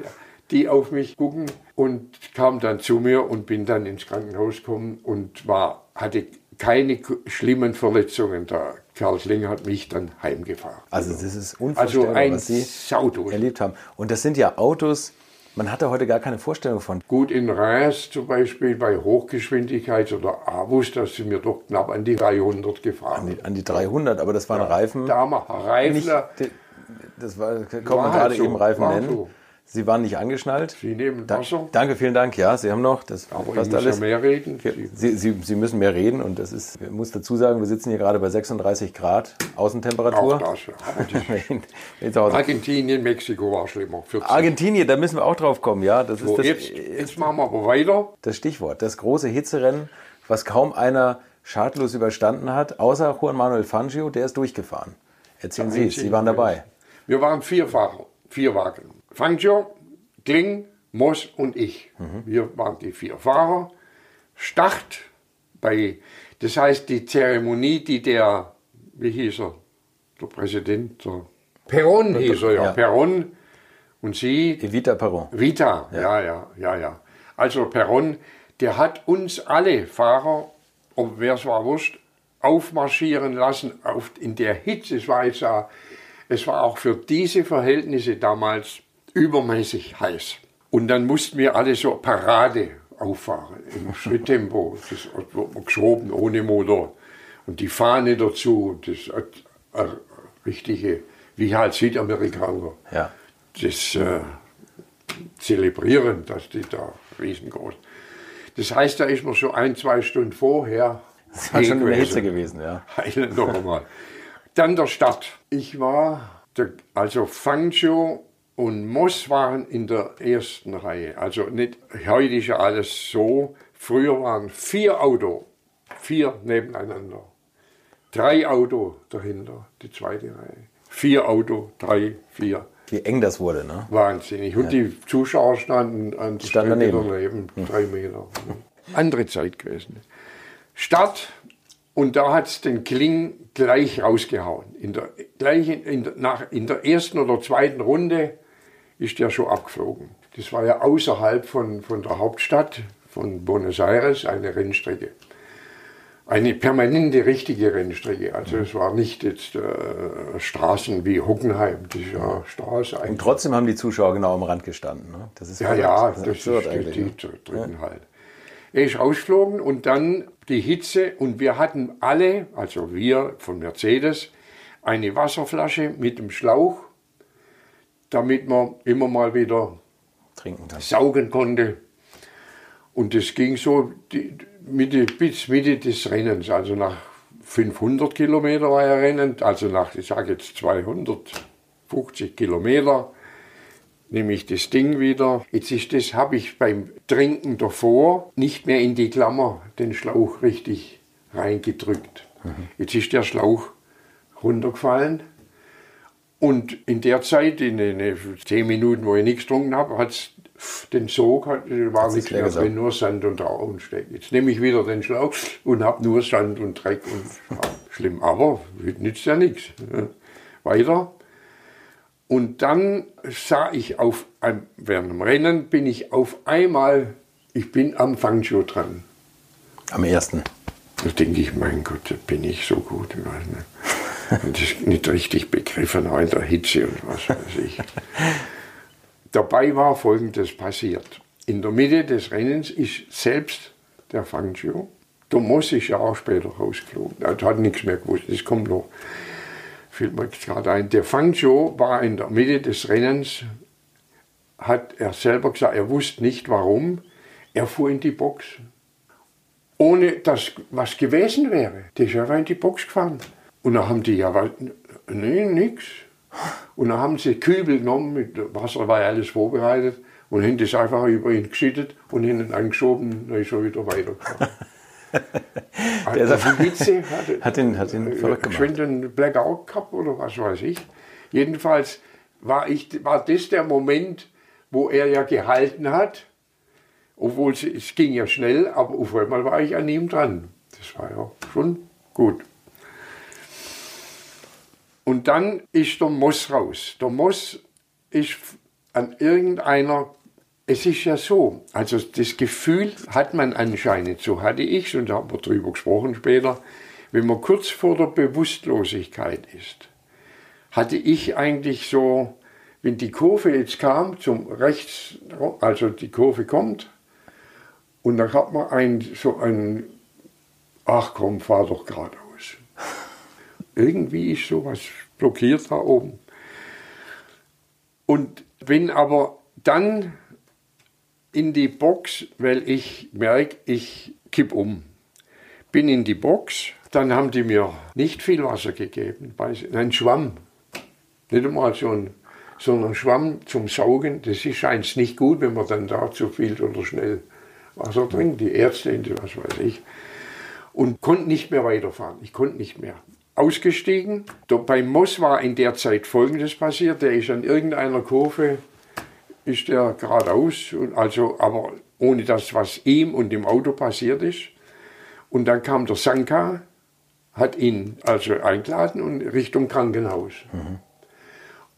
die auf mich gucken und kam dann zu mir und bin dann ins Krankenhaus gekommen und war, hatte keine schlimmen Verletzungen. Der Karl Kling hat mich dann heimgefahren. Also das ist unvorstellbar, also ein was Sie erlebt haben. Und das sind ja Autos, man hatte heute gar keine Vorstellung von. Gut, in Reims zum Beispiel bei Hochgeschwindigkeits- oder Abus, da sind wir doch knapp an die 300 gefahren. An die, an die 300, aber das waren ja, Reifen. Damals Reifen. Nicht, das war, kann man gerade so, eben Reifen nennen. So. Sie waren nicht angeschnallt. Sie nehmen Wasser. Da, danke, vielen Dank. Ja, Sie haben noch. Das Aber passt ich muss alles. Ja mehr reden. Sie, Sie, Sie, müssen mehr reden und das ist, ich muss dazu sagen, wir sitzen hier gerade bei 36 Grad Außentemperatur. Auch das, ja. Argentinien, Mexiko war schlimmer. 40. Argentinien, da müssen wir auch drauf kommen, ja. Das so, ist das, jetzt, jetzt machen wir aber weiter. Das Stichwort, das große Hitzerennen, was kaum einer schadlos überstanden hat, außer Juan Manuel Fangio, der ist durchgefahren. Erzählen Sie, Sie waren dabei. Wir waren vier Fahrer, vier Wagen. Fangio, Kling, Moss und ich. Mhm. Wir waren die vier Fahrer. Start bei, das heißt die Zeremonie, die der, wie hieß er, der Präsident, der Peron hieß er ja, ja. Peron und sie. Evita Peron. Vita, ja. ja, ja, ja, ja. Also Peron, der hat uns alle Fahrer, ob wer es war wurscht, aufmarschieren lassen auf, in der Hitze. Es war, jetzt, es war auch für diese Verhältnisse damals übermäßig heiß. Und dann mussten wir alle so Parade auffahren, im Schritttempo. Das wird man geschoben ohne Motor. Und die Fahne dazu, das äh, richtige, wie halt Südamerikaner, ja. das äh, zelebrieren, dass die da riesengroß. Das heißt, da ist man schon ein, zwei Stunden vorher. Das war schon eine Hitze gewesen, ja. noch einmal. Dann der Start. Ich war, der, also Fangzhou und Moss waren in der ersten Reihe. Also nicht, heute ist ja alles so. Früher waren vier Autos, vier nebeneinander. Drei Autos dahinter, die zweite Reihe. Vier Autos, drei, vier. Wie eng das wurde, ne? Wahnsinnig. Und ja. die Zuschauer standen an der Stand daneben. daneben, hm. drei Meter. Andere Zeit gewesen. Start und da hat es den Kling gleich rausgehauen. In der, gleich in, in, nach, in der ersten oder zweiten Runde ist der schon abgeflogen. Das war ja außerhalb von, von der Hauptstadt, von Buenos Aires, eine Rennstrecke. eine permanente richtige Rennstrecke. Also es war nicht jetzt äh, Straßen wie Hockenheim, das ist ja Straße eigentlich. Und trotzdem haben die Zuschauer genau am Rand gestanden. Ne? Das ist ja, ja, das, das ist die, ne? ja. halt. Er ist ausgeflogen und dann die Hitze und wir hatten alle, also wir von Mercedes, eine Wasserflasche mit dem Schlauch, damit man immer mal wieder trinken kann. saugen konnte. Und das ging so die, Mitte, bis Mitte des Rennens, also nach 500 Kilometer war er rennend, also nach, ich sage jetzt 250 Kilometer, nehme ich das Ding wieder. Jetzt ist das, habe ich beim Trinken davor nicht mehr in die Klammer den Schlauch richtig reingedrückt. Mhm. Jetzt ist der Schlauch runtergefallen. Und in der Zeit, in den 10 Minuten, wo ich nichts getrunken habe, hat es den Sog hat, war nichts mehr drin, nur Sand und Rauensteck. Jetzt nehme ich wieder den Schlauch und habe nur Sand und Dreck und schlimm, aber nützt ja nichts. Weiter. Und dann sah ich auf, während dem Rennen bin ich auf einmal, ich bin am Fangshow dran. Am ersten. Da denke ich, mein Gott, bin ich so gut. Ich weiß nicht. Und das nicht richtig begriffen, auch in der Hitze und was weiß ich. Dabei war Folgendes passiert. In der Mitte des Rennens ist selbst der Fangio, Moss ist ja auch später rausgeflogen, er hat nichts mehr gewusst, das kommt noch, fällt mir gerade ein. Der Fangio war in der Mitte des Rennens, hat er selber gesagt, er wusste nicht warum, er fuhr in die Box. Ohne dass was gewesen wäre. Der ist einfach in die Box gefahren. Und dann haben die ja, nee, nix. Und dann haben sie Kübel genommen, mit Wasser war ja alles vorbereitet, und haben das einfach über ihn geschüttet und hinten angeschoben, dann ist er wieder weitergefahren. Der also die Hitze hat, hat ihn, hat ihn verrückt gemacht. Geschwind einen Blackout gehabt oder was weiß ich. Jedenfalls war, ich, war das der Moment, wo er ja gehalten hat, obwohl es, es ging ja schnell, aber auf einmal war ich an ihm dran. Das war ja schon gut. Und dann ist der Moss raus. Der Moss ist an irgendeiner, es ist ja so, also das Gefühl hat man anscheinend, so hatte ich und da haben wir drüber gesprochen später, wenn man kurz vor der Bewusstlosigkeit ist, hatte ich eigentlich so, wenn die Kurve jetzt kam, zum rechts, also die Kurve kommt, und dann hat man ein, so ein, ach komm, fahr doch geradeaus. Irgendwie ist sowas blockiert da oben. Und bin aber dann in die Box, weil ich merke, ich kipp um. Bin in die Box, dann haben die mir nicht viel Wasser gegeben, ein Schwamm. Nicht einmal so ein, sondern Schwamm zum Saugen. Das ist eins nicht gut, wenn man dann da zu viel oder schnell Wasser trinkt. Die Ärzte, was weiß ich. Und konnte nicht mehr weiterfahren. Ich konnte nicht mehr ausgestiegen. Beim Moss war in der Zeit Folgendes passiert. Der ist an irgendeiner Kurve, ist der geradeaus, also, aber ohne das, was ihm und dem Auto passiert ist. Und dann kam der Sanka, hat ihn also eingeladen und Richtung Krankenhaus. Mhm.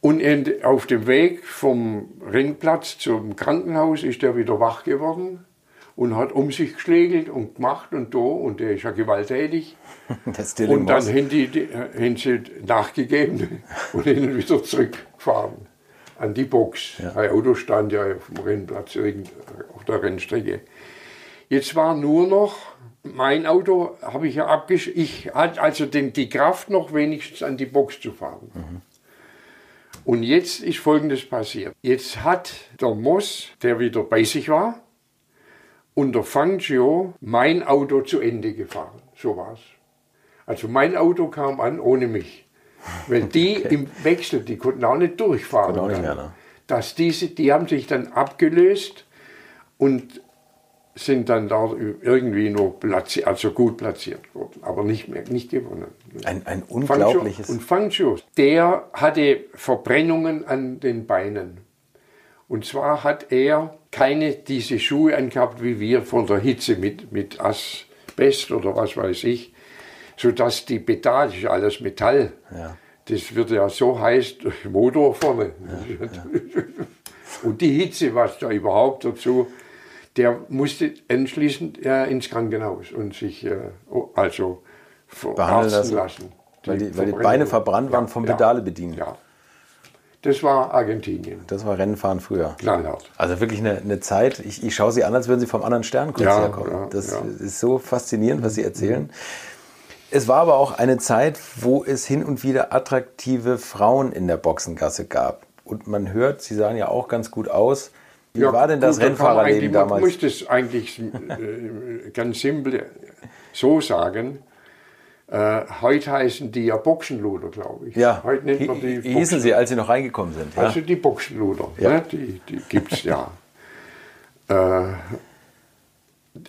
Und auf dem Weg vom Rennplatz zum Krankenhaus ist er wieder wach geworden und hat um sich geschlägelt und gemacht und da und der ist ja gewalttätig. und dann haben, die, haben sie nachgegeben und ihn wieder zurückgefahren an die Box. Ja. Ein Auto stand ja auf dem Rennplatz auf der Rennstrecke. Jetzt war nur noch mein Auto, habe ich ja abgesch... Ich hatte also den, die Kraft noch wenigstens an die Box zu fahren. Mhm. Und jetzt ist Folgendes passiert. Jetzt hat der Moss, der wieder bei sich war, unter Fangio mein Auto zu Ende gefahren. So war es. Also mein Auto kam an ohne mich. Weil die okay. im Wechsel, die konnten auch nicht durchfahren. Auch nicht mehr, ne? dass diese, die haben sich dann abgelöst und sind dann da irgendwie nur platziert, also gut platziert worden, aber nicht mehr, nicht gewonnen. Ein, ein unglaubliches. Fangio, und Fangio, der hatte Verbrennungen an den Beinen. Und zwar hat er keine diese Schuhe angehabt wie wir von der Hitze mit, mit Asbest oder was weiß ich, sodass die Pedale, ist alles Metall, ja. das wird ja so heiß durch Motor vorne. Ja, ja. Und die Hitze, was da überhaupt dazu, der musste anschließend äh, ins Krankenhaus und sich äh, also behandeln lassen. lassen. Weil die, weil die Beine verbrannt waren vom Pedale bedienen. Ja. Das war Argentinien. Das war Rennenfahren früher. Knallhart. Also wirklich eine, eine Zeit, ich, ich schaue Sie an, als würden Sie vom anderen Stern kurz ja, herkommen. Ja, das ja. ist so faszinierend, was Sie erzählen. Es war aber auch eine Zeit, wo es hin und wieder attraktive Frauen in der Boxengasse gab. Und man hört, Sie sahen ja auch ganz gut aus. Wie war denn das gut, Rennfahrerleben damals? Ich muss das eigentlich äh, ganz simpel so sagen. Äh, heute heißen die ja Boxenluder, glaube ich. Ja, heute nennt man die Wie hießen sie, als sie noch reingekommen sind? Ja? Also die Boxenluder, ja. ne? die, die gibt es ja. äh,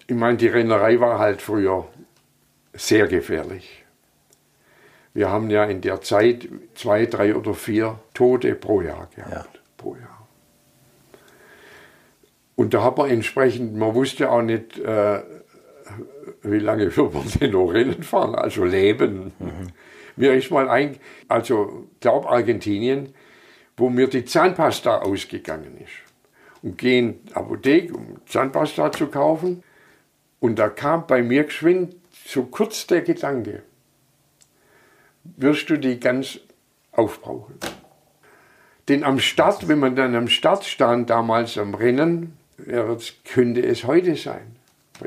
ich meine, die Rennerei war halt früher sehr gefährlich. Wir haben ja in der Zeit zwei, drei oder vier Tote pro Jahr gehabt. Ja. Pro Jahr. Und da hat man entsprechend, man wusste auch nicht, äh, wie lange wird man denn noch Rennen fahren, also leben. Mhm. Mir ist mal ein, also glaub Argentinien, wo mir die Zahnpasta ausgegangen ist. Und gehen in die Apotheke, um Zahnpasta zu kaufen. Und da kam bei mir geschwind so kurz der Gedanke, wirst du die ganz aufbrauchen. Denn am Start, wenn man dann am Start stand, damals am Rennen, könnte es heute sein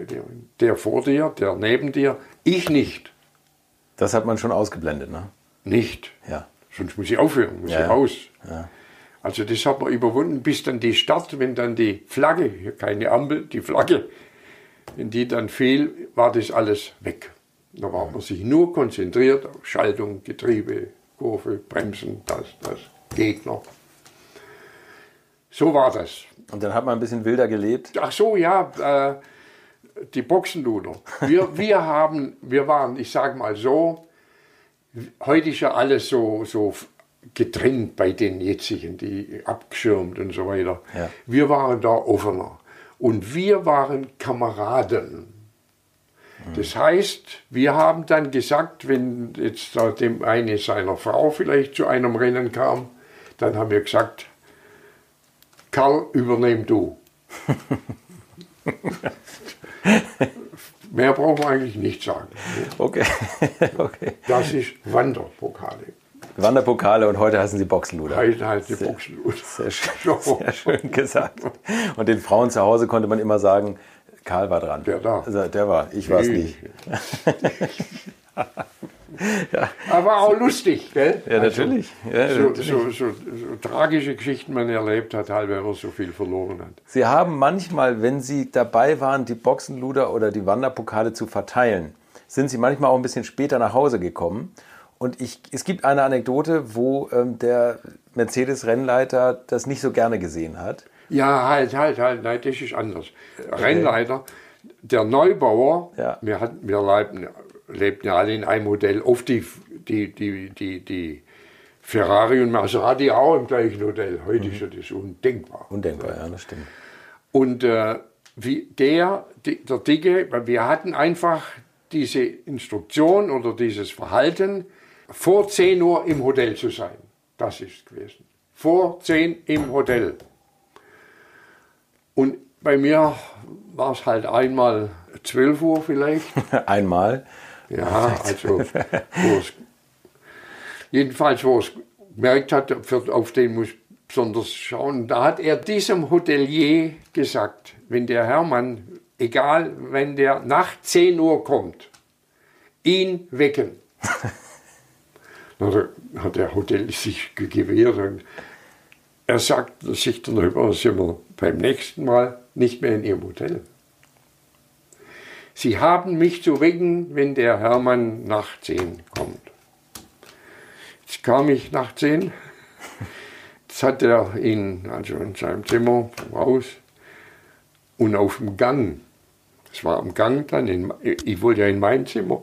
dir. Der vor dir, der neben dir, ich nicht. Das hat man schon ausgeblendet, ne? Nicht. Ja. Sonst muss ich aufhören, muss ja. ich raus. Ja. Also das hat man überwunden, bis dann die Start, wenn dann die Flagge, keine Ampel, die Flagge, wenn die dann fiel, war das alles weg. Da war man sich nur konzentriert auf Schaltung, Getriebe, Kurve, Bremsen, das, das, Gegner. So war das. Und dann hat man ein bisschen wilder gelebt? Ach so, ja. Äh, die Boxenluder. Wir, wir haben, wir waren, ich sage mal so, heute ist ja alles so, so getrennt bei den jetzigen, die abgeschirmt und so weiter. Ja. Wir waren da offener. Und wir waren Kameraden. Das heißt, wir haben dann gesagt, wenn jetzt dem eine seiner Frau vielleicht zu einem Rennen kam, dann haben wir gesagt, Karl, übernehm du. Mehr brauchen wir eigentlich nicht sagen. Okay. okay. Das ist Wanderpokale. Wanderpokale und heute heißen sie Boxenluder. Heute heißen sie Boxenluder. Sehr schön, sehr schön gesagt. Und den Frauen zu Hause konnte man immer sagen, Karl war dran. Der da. Also, der war, ich war es nicht. ja. Aber auch lustig, gell? Ja, natürlich. Also, ja, so, natürlich. So, so, so, tragische Geschichten man erlebt hat, halb, wenn man so viel verloren hat. Sie haben manchmal, wenn Sie dabei waren, die Boxenluder oder die Wanderpokale zu verteilen, sind Sie manchmal auch ein bisschen später nach Hause gekommen. Und ich, es gibt eine Anekdote, wo ähm, der Mercedes-Rennleiter das nicht so gerne gesehen hat. Ja, halt, halt, halt, nein, das ist anders. Okay. Rennleiter, der Neubauer, ja. wir, hatten, wir leibten lebten ja alle in einem Modell. Oft die, die, die, die, die Ferrari und Maserati auch im gleichen Modell. Heute mhm. ist das undenkbar. Undenkbar, ja, das stimmt. Und äh, wie der, der Dicke, wir hatten einfach diese Instruktion oder dieses Verhalten, vor 10 Uhr im Hotel zu sein. Das ist gewesen. Vor 10 im Hotel. Und bei mir war es halt einmal 12 Uhr vielleicht. einmal? Ja, also wo es, jedenfalls, wo es gemerkt hat, auf den muss besonders schauen, da hat er diesem Hotelier gesagt, wenn der Hermann, egal, wenn der nach 10 Uhr kommt, ihn wecken. dann hat der Hotel sich gewehrt und er sagt sich dann darüber, sind wir beim nächsten Mal nicht mehr in ihrem Hotel. Sie haben mich zu wecken, wenn der Hermann nach zehn kommt. Jetzt kam ich nach zehn. Jetzt hat er ihn also in seinem Zimmer raus und auf dem Gang. Es war am Gang dann, in, ich wollte ja in mein Zimmer.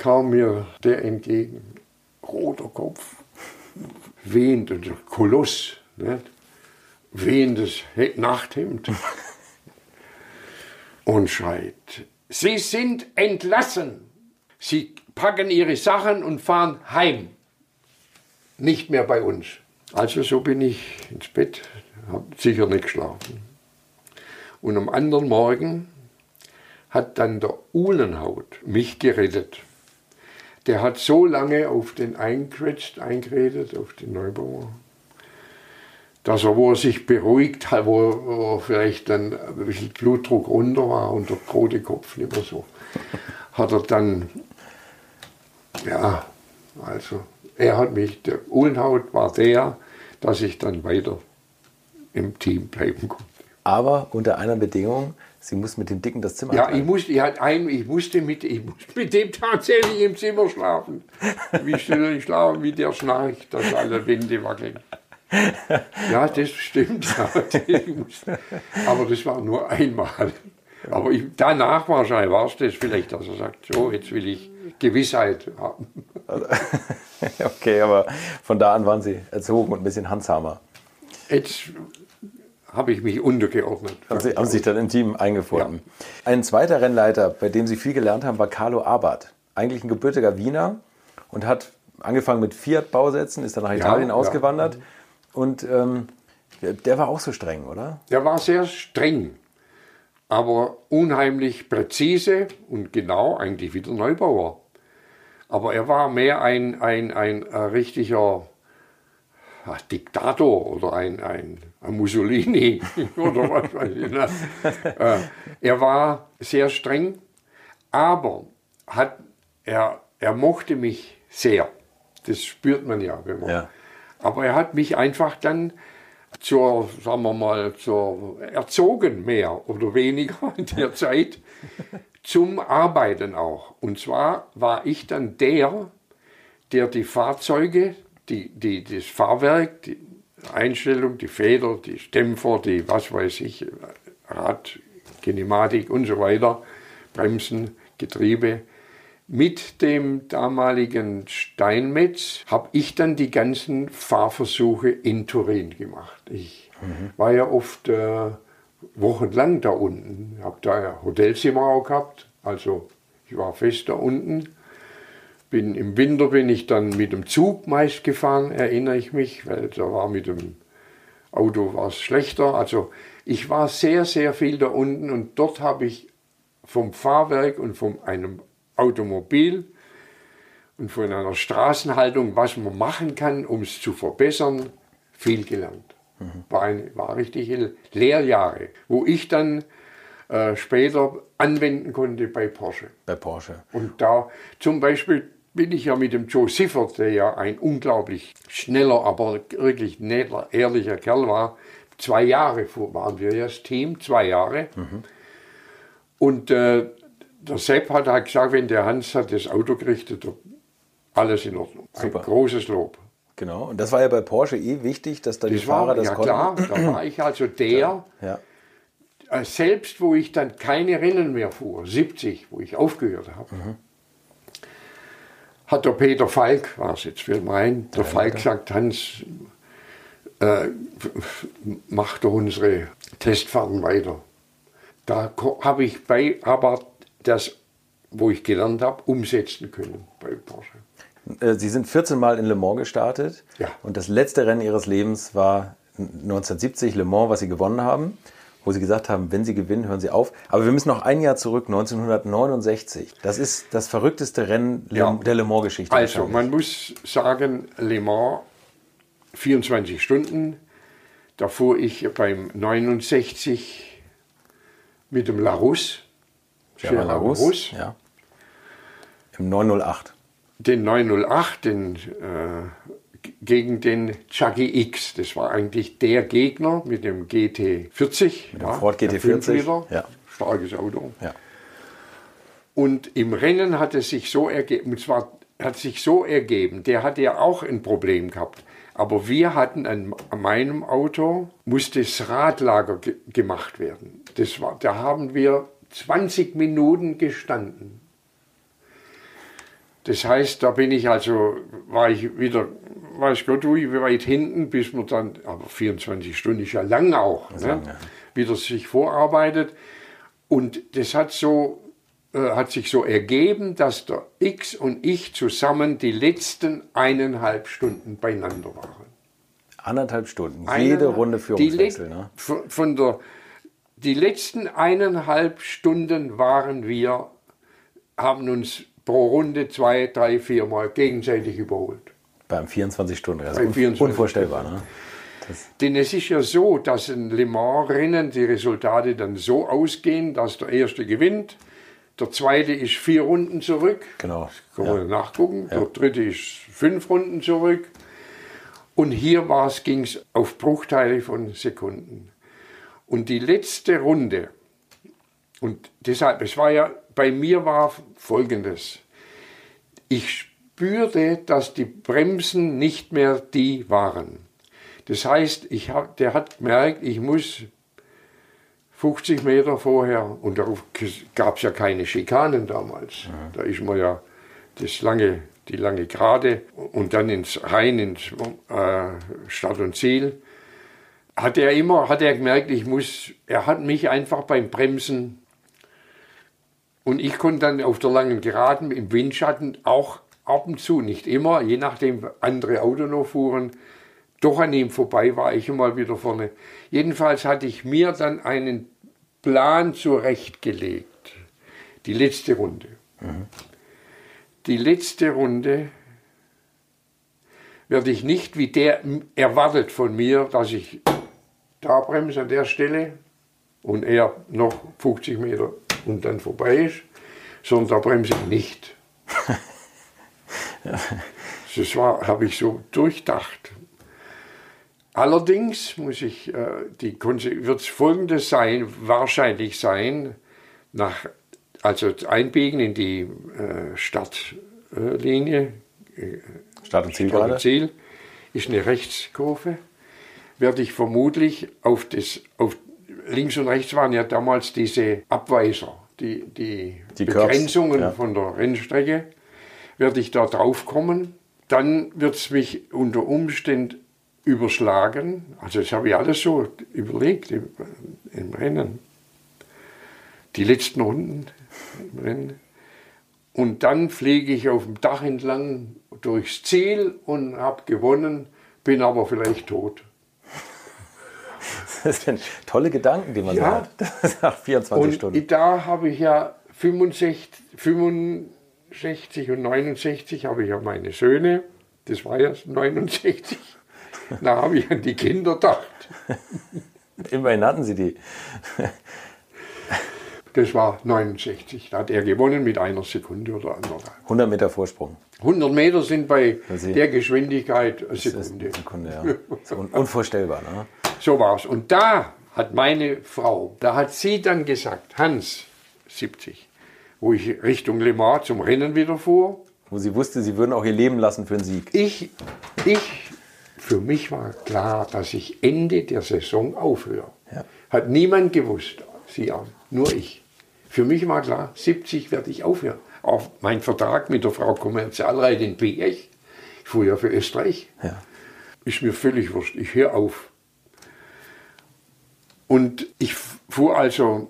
kam mir der entgegen. Roter Kopf, wehend, Koloss, nicht? wehendes Nachthemd und schreit, Sie sind entlassen. Sie packen Ihre Sachen und fahren heim. Nicht mehr bei uns. Also so bin ich ins Bett, habe sicher nicht geschlafen. Und am anderen Morgen hat dann der Uhlenhaut mich gerettet der hat so lange auf den eingequetscht, eingeredet, auf den Neubauer, dass er, wo er sich beruhigt hat, wo, wo er vielleicht dann ein bisschen Blutdruck runter war und der rote Kopf nicht mehr so, hat er dann, ja, also er hat mich, der Uhlenhaut war der, dass ich dann weiter im Team bleiben konnte. Aber unter einer Bedingung, Sie muss mit dem Dicken das Zimmer Ja, ich musste, ich, ein, ich, musste mit, ich musste mit dem tatsächlich im Zimmer schlafen. Wie still ich schlafen, wie der schnarcht, dass alle Wände wackeln. Ja, das stimmt. aber das war nur einmal. Aber ich, danach wahrscheinlich war es das vielleicht, dass er sagt, so, jetzt will ich Gewissheit haben. okay, aber von da an waren Sie erzogen und ein bisschen handsamer. Jetzt habe ich mich untergeordnet. Haben Sie, haben sich dann im Team eingefunden. Ja. Ein zweiter Rennleiter, bei dem Sie viel gelernt haben, war Carlo Abad. Eigentlich ein gebürtiger Wiener und hat angefangen mit Fiat-Bausätzen, ist dann nach Italien ja, ausgewandert. Ja. Und ähm, der war auch so streng, oder? Der war sehr streng, aber unheimlich präzise und genau, eigentlich wie der Neubauer. Aber er war mehr ein, ein, ein, ein richtiger Diktator oder ein, ein, ein Mussolini oder was weiß ich. Ne? Äh, er war sehr streng, aber hat, er, er mochte mich sehr. Das spürt man ja, wenn man. Ja. Aber er hat mich einfach dann zur, sagen wir mal, zur erzogen mehr oder weniger in der Zeit zum Arbeiten auch. Und zwar war ich dann der, der die Fahrzeuge die, die, das Fahrwerk, die Einstellung, die Feder, die Dämpfer, die was weiß ich, Rad, Kinematik und so weiter, Bremsen, Getriebe. Mit dem damaligen Steinmetz habe ich dann die ganzen Fahrversuche in Turin gemacht. Ich mhm. war ja oft äh, wochenlang da unten, habe da ein Hotelzimmer auch gehabt, also ich war fest da unten bin, Im Winter bin ich dann mit dem Zug meist gefahren, erinnere ich mich, weil da war mit dem Auto war es schlechter. Also ich war sehr, sehr viel da unten und dort habe ich vom Fahrwerk und von einem Automobil und von einer Straßenhaltung, was man machen kann, um es zu verbessern, viel gelernt. Mhm. War, eine, war richtige Lehrjahre, wo ich dann äh, später anwenden konnte bei Porsche. Bei Porsche. Und da zum Beispiel bin ich ja mit dem Joe Siffert, der ja ein unglaublich schneller, aber wirklich netter, ehrlicher Kerl war, zwei Jahre waren wir ja das Team, zwei Jahre. Mhm. Und äh, der Sepp hat halt gesagt, wenn der Hans hat das Auto gerichtet, alles in Ordnung. Super. Ein großes Lob. Genau, und das war ja bei Porsche eh wichtig, dass da das die Fahrer war, das ja, konnten. Ja klar, da war ich also der, ja. Ja. Äh, selbst wo ich dann keine Rennen mehr fuhr, 70, wo ich aufgehört habe, mhm hat der Peter Falk, war es jetzt, fällt mir ein, der ja, Falk ja. sagt, Hans, äh, mach doch unsere Testfahrten weiter. Da habe ich bei, aber das, wo ich gelernt habe, umsetzen können bei Porsche. Äh, Sie sind 14 Mal in Le Mans gestartet. Ja. Und das letzte Rennen Ihres Lebens war 1970 Le Mans, was Sie gewonnen haben wo Sie gesagt haben, wenn Sie gewinnen, hören Sie auf. Aber wir müssen noch ein Jahr zurück, 1969. Das ist das verrückteste Rennen ja. der Le Mans-Geschichte. Also, man muss sagen, Le Mans 24 Stunden. Da fuhr ich beim 69 mit dem Larus. Gerard Larus, ja. Im 908. Den 908, den äh, gegen den Chucky X. Das war eigentlich der Gegner mit dem GT40. Mit dem ja, Ford GT40. Ja. Starkes Auto. Ja. Und im Rennen hat es sich so ergeben, und zwar hat sich so ergeben, der hatte ja auch ein Problem gehabt. Aber wir hatten an, an meinem Auto, musste das Radlager ge gemacht werden. Das war, da haben wir 20 Minuten gestanden. Das heißt, da bin ich also, war ich wieder weiß Gott wie weit hinten, bis man dann, aber 24 Stunden ist ja lang auch, ne? lang, ja. wieder sich vorarbeitet. Und das hat so äh, hat sich so ergeben, dass der X und ich zusammen die letzten eineinhalb Stunden beieinander waren. Anderthalb Stunden, jede Runde Führungswechsel. Die, ne? von der, die letzten eineinhalb Stunden waren wir, haben uns pro Runde zwei, drei, vier Mal gegenseitig überholt. Beim 24-Stunden-Rennen. Unvorstellbar, ne? Denn es ist ja so, dass in Le Mans-Rennen die Resultate dann so ausgehen, dass der Erste gewinnt, der Zweite ist vier Runden zurück. Genau. Kann man ja. nachgucken. Ja. Der Dritte ist fünf Runden zurück. Und hier ging es auf Bruchteile von Sekunden. Und die letzte Runde, und deshalb, es war ja, bei mir war folgendes. Ich spürte, dass die Bremsen nicht mehr die waren. Das heißt, ich hab, der hat gemerkt, ich muss 50 Meter vorher, und darauf gab es ja keine Schikanen damals, ja. da ist man ja das lange, die lange Gerade und dann ins rein ins äh, Start und Ziel, hat er immer, hat er gemerkt, ich muss, er hat mich einfach beim Bremsen und ich konnte dann auf der langen Geraden im Windschatten auch ab und zu, nicht immer, je nachdem andere Auto noch fuhren, doch an ihm vorbei war ich immer wieder vorne. Jedenfalls hatte ich mir dann einen Plan zurechtgelegt. Die letzte Runde. Mhm. Die letzte Runde werde ich nicht, wie der erwartet von mir, dass ich da bremse an der Stelle und er noch 50 Meter und dann vorbei ist, sondern da bremse ich nicht. Das war, habe ich so durchdacht. Allerdings muss ich, äh, die wird es folgendes sein, wahrscheinlich sein, nach, also einbiegen in die äh, Startlinie, äh, Start und Ziel, Start und Ziel ist eine Rechtskurve, werde ich vermutlich auf das, auf links und rechts waren ja damals diese Abweiser, die, die, die Begrenzungen ja. von der Rennstrecke werde ich da drauf kommen. Dann wird es mich unter Umständen überschlagen. Also das habe ich alles so überlegt im, im Rennen. Die letzten Runden im Rennen. Und dann fliege ich auf dem Dach entlang durchs Ziel und habe gewonnen, bin aber vielleicht tot. Das sind tolle Gedanken, die man Ja. so hat. Nach 24 Und Stunden. da habe ich ja 65, 65 und 69 habe ich ja meine Söhne. Das war ja 69. Da habe ich an die Kinder gedacht. Immerhin hatten sie die. Das war 69. Da hat er gewonnen mit einer Sekunde oder anderthalb. 100 Meter Vorsprung. 100 Meter sind bei Sie- der Geschwindigkeit eine Sekunde. eine Sekunde, ja. Unvorstellbar, ne? So war es. Und da hat meine Frau, da hat sie dann gesagt, Hans, 70, wo ich Richtung Le Mans zum Rennen wieder fuhr, Wo sie wusste, sie würden auch ihr Leben lassen für einen Sieg. ich, ich, für mich war klar, dass ich Ende der Saison aufhöre. Ja. Hat niemand gewusst, sie auch, nur ich. Für mich war klar, 70 werde ich aufhören. Auch mein Vertrag mit der Frau Kommerzialrätin Piech, ich fuhr ja für Österreich, Ja. ist mir völlig wurscht, ich höre auf. Und ich fuhr also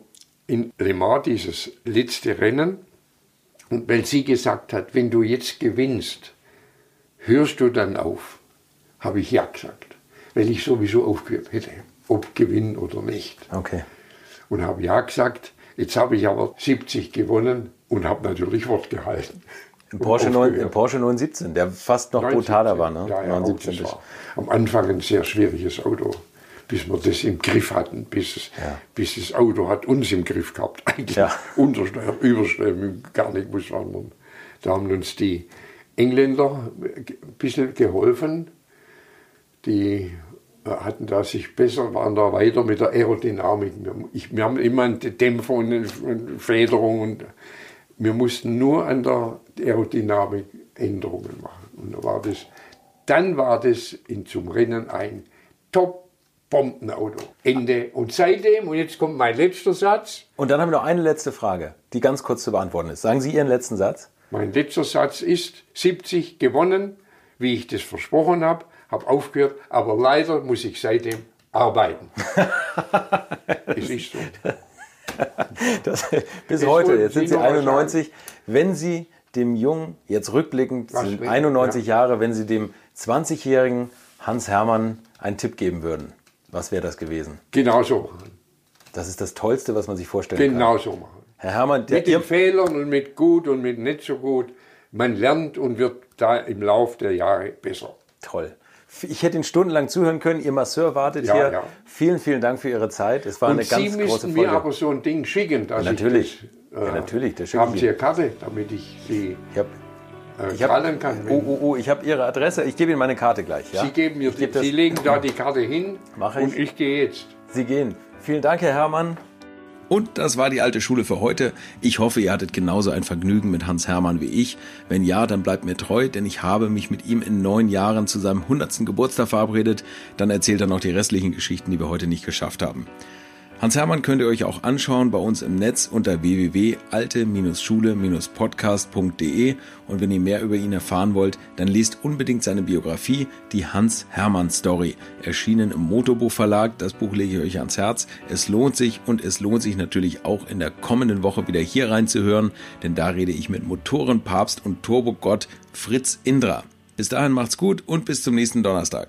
in Le Mans dieses letzte Rennen. Und weil sie gesagt hat, wenn du jetzt gewinnst, hörst du dann auf, habe ich ja gesagt. Weil ich sowieso aufgehört hätte, ob gewinnen oder nicht. Okay. Und habe ja gesagt, jetzt habe ich aber 70 gewonnen und habe natürlich Wort gehalten. Im Porsche, 9, aufgehört. im Porsche 917, der fast noch 79. brutaler war, ne? Ja, ja, 917 auch, das war am Anfang ein sehr schwieriges Auto, bis wir das im Griff hatten, bis, es, Ja. bis das Auto hat uns im Griff gehabt. Eigentlich Ja. Untersteuern, Übersteuern, gar nicht muss man. Da haben uns die Engländer ein bisschen geholfen. Die äh, hatten da sich besser, waren da weiter mit der Aerodynamik. Wir, ich, wir haben immer einen Dämpfer und eine Federung und wir mussten nur an der Aerodynamik Änderungen machen. Und da war das, dann war das in, zum Rennen ein Top-Bombenauto. Ende. Und seitdem, und jetzt kommt mein letzter Satz, Und dann haben wir noch eine letzte Frage, die ganz kurz zu beantworten ist. Sagen Sie Ihren letzten Satz? mein letzter Satz ist 70 gewonnen, wie ich das versprochen habe, habe aufgehört, aber leider muss ich seitdem arbeiten. es ist so. Das, bis Jetzt heute, jetzt sind Sie Sie noch was 91. Wenn Sie dem Jungen, jetzt rückblickend, sind will- 91 ja. Jahre, wenn Sie dem 20-jährigen Hans Hermann einen Tipp geben würden, was wäre das gewesen? Genau so machen. Das ist das Tollste, was man sich vorstellen kann. Genau so machen. Herr Hermann, der, Mit den Fehlern und mit gut und mit nicht so gut. Man lernt und wird da im Lauf der Jahre besser. toll. Ich hätte Ihnen stundenlang zuhören können. Ihr Masseur wartet Ja, hier. ja. Vielen, vielen Dank für Ihre Zeit. Es war Und eine ganz Sie große müssten Folge. mir aber so ein Ding schicken, dass natürlich. ich das, äh, Ja, natürlich, das schicke haben Sie eine Karte, damit ich Sie ich habe äh, ich hab, oh, oh, oh, ich habe Ihre Adresse. Ich gebe Ihnen meine Karte gleich. Ja? Sie geben mir, gebe das, Sie legen da die Karte hin Mach ich. und ich gehe jetzt. Sie gehen. Vielen Dank, Herr Hermann. Und das war die alte Schule für heute. Ich hoffe, ihr hattet genauso ein Vergnügen mit Hans Hermann wie ich. Wenn ja, dann bleibt mir treu, denn ich habe mich mit ihm in neun Jahren zu seinem 100. Geburtstag verabredet. Dann erzählt er noch die restlichen Geschichten, die wir heute nicht geschafft haben. Hans Hermann könnt ihr euch auch anschauen bei uns im Netz unter www.alte-schule-podcast.de und wenn ihr mehr über ihn erfahren wollt, dann lest unbedingt seine Biografie, die Hans Hermann Story, erschienen im Motobuch Verlag. Das Buch lege ich euch ans Herz. Es lohnt sich und es lohnt sich natürlich auch in der kommenden Woche wieder hier reinzuhören, denn da rede ich mit Motorenpapst und Turbogott Fritz Indra. Bis dahin macht's gut und bis zum nächsten Donnerstag.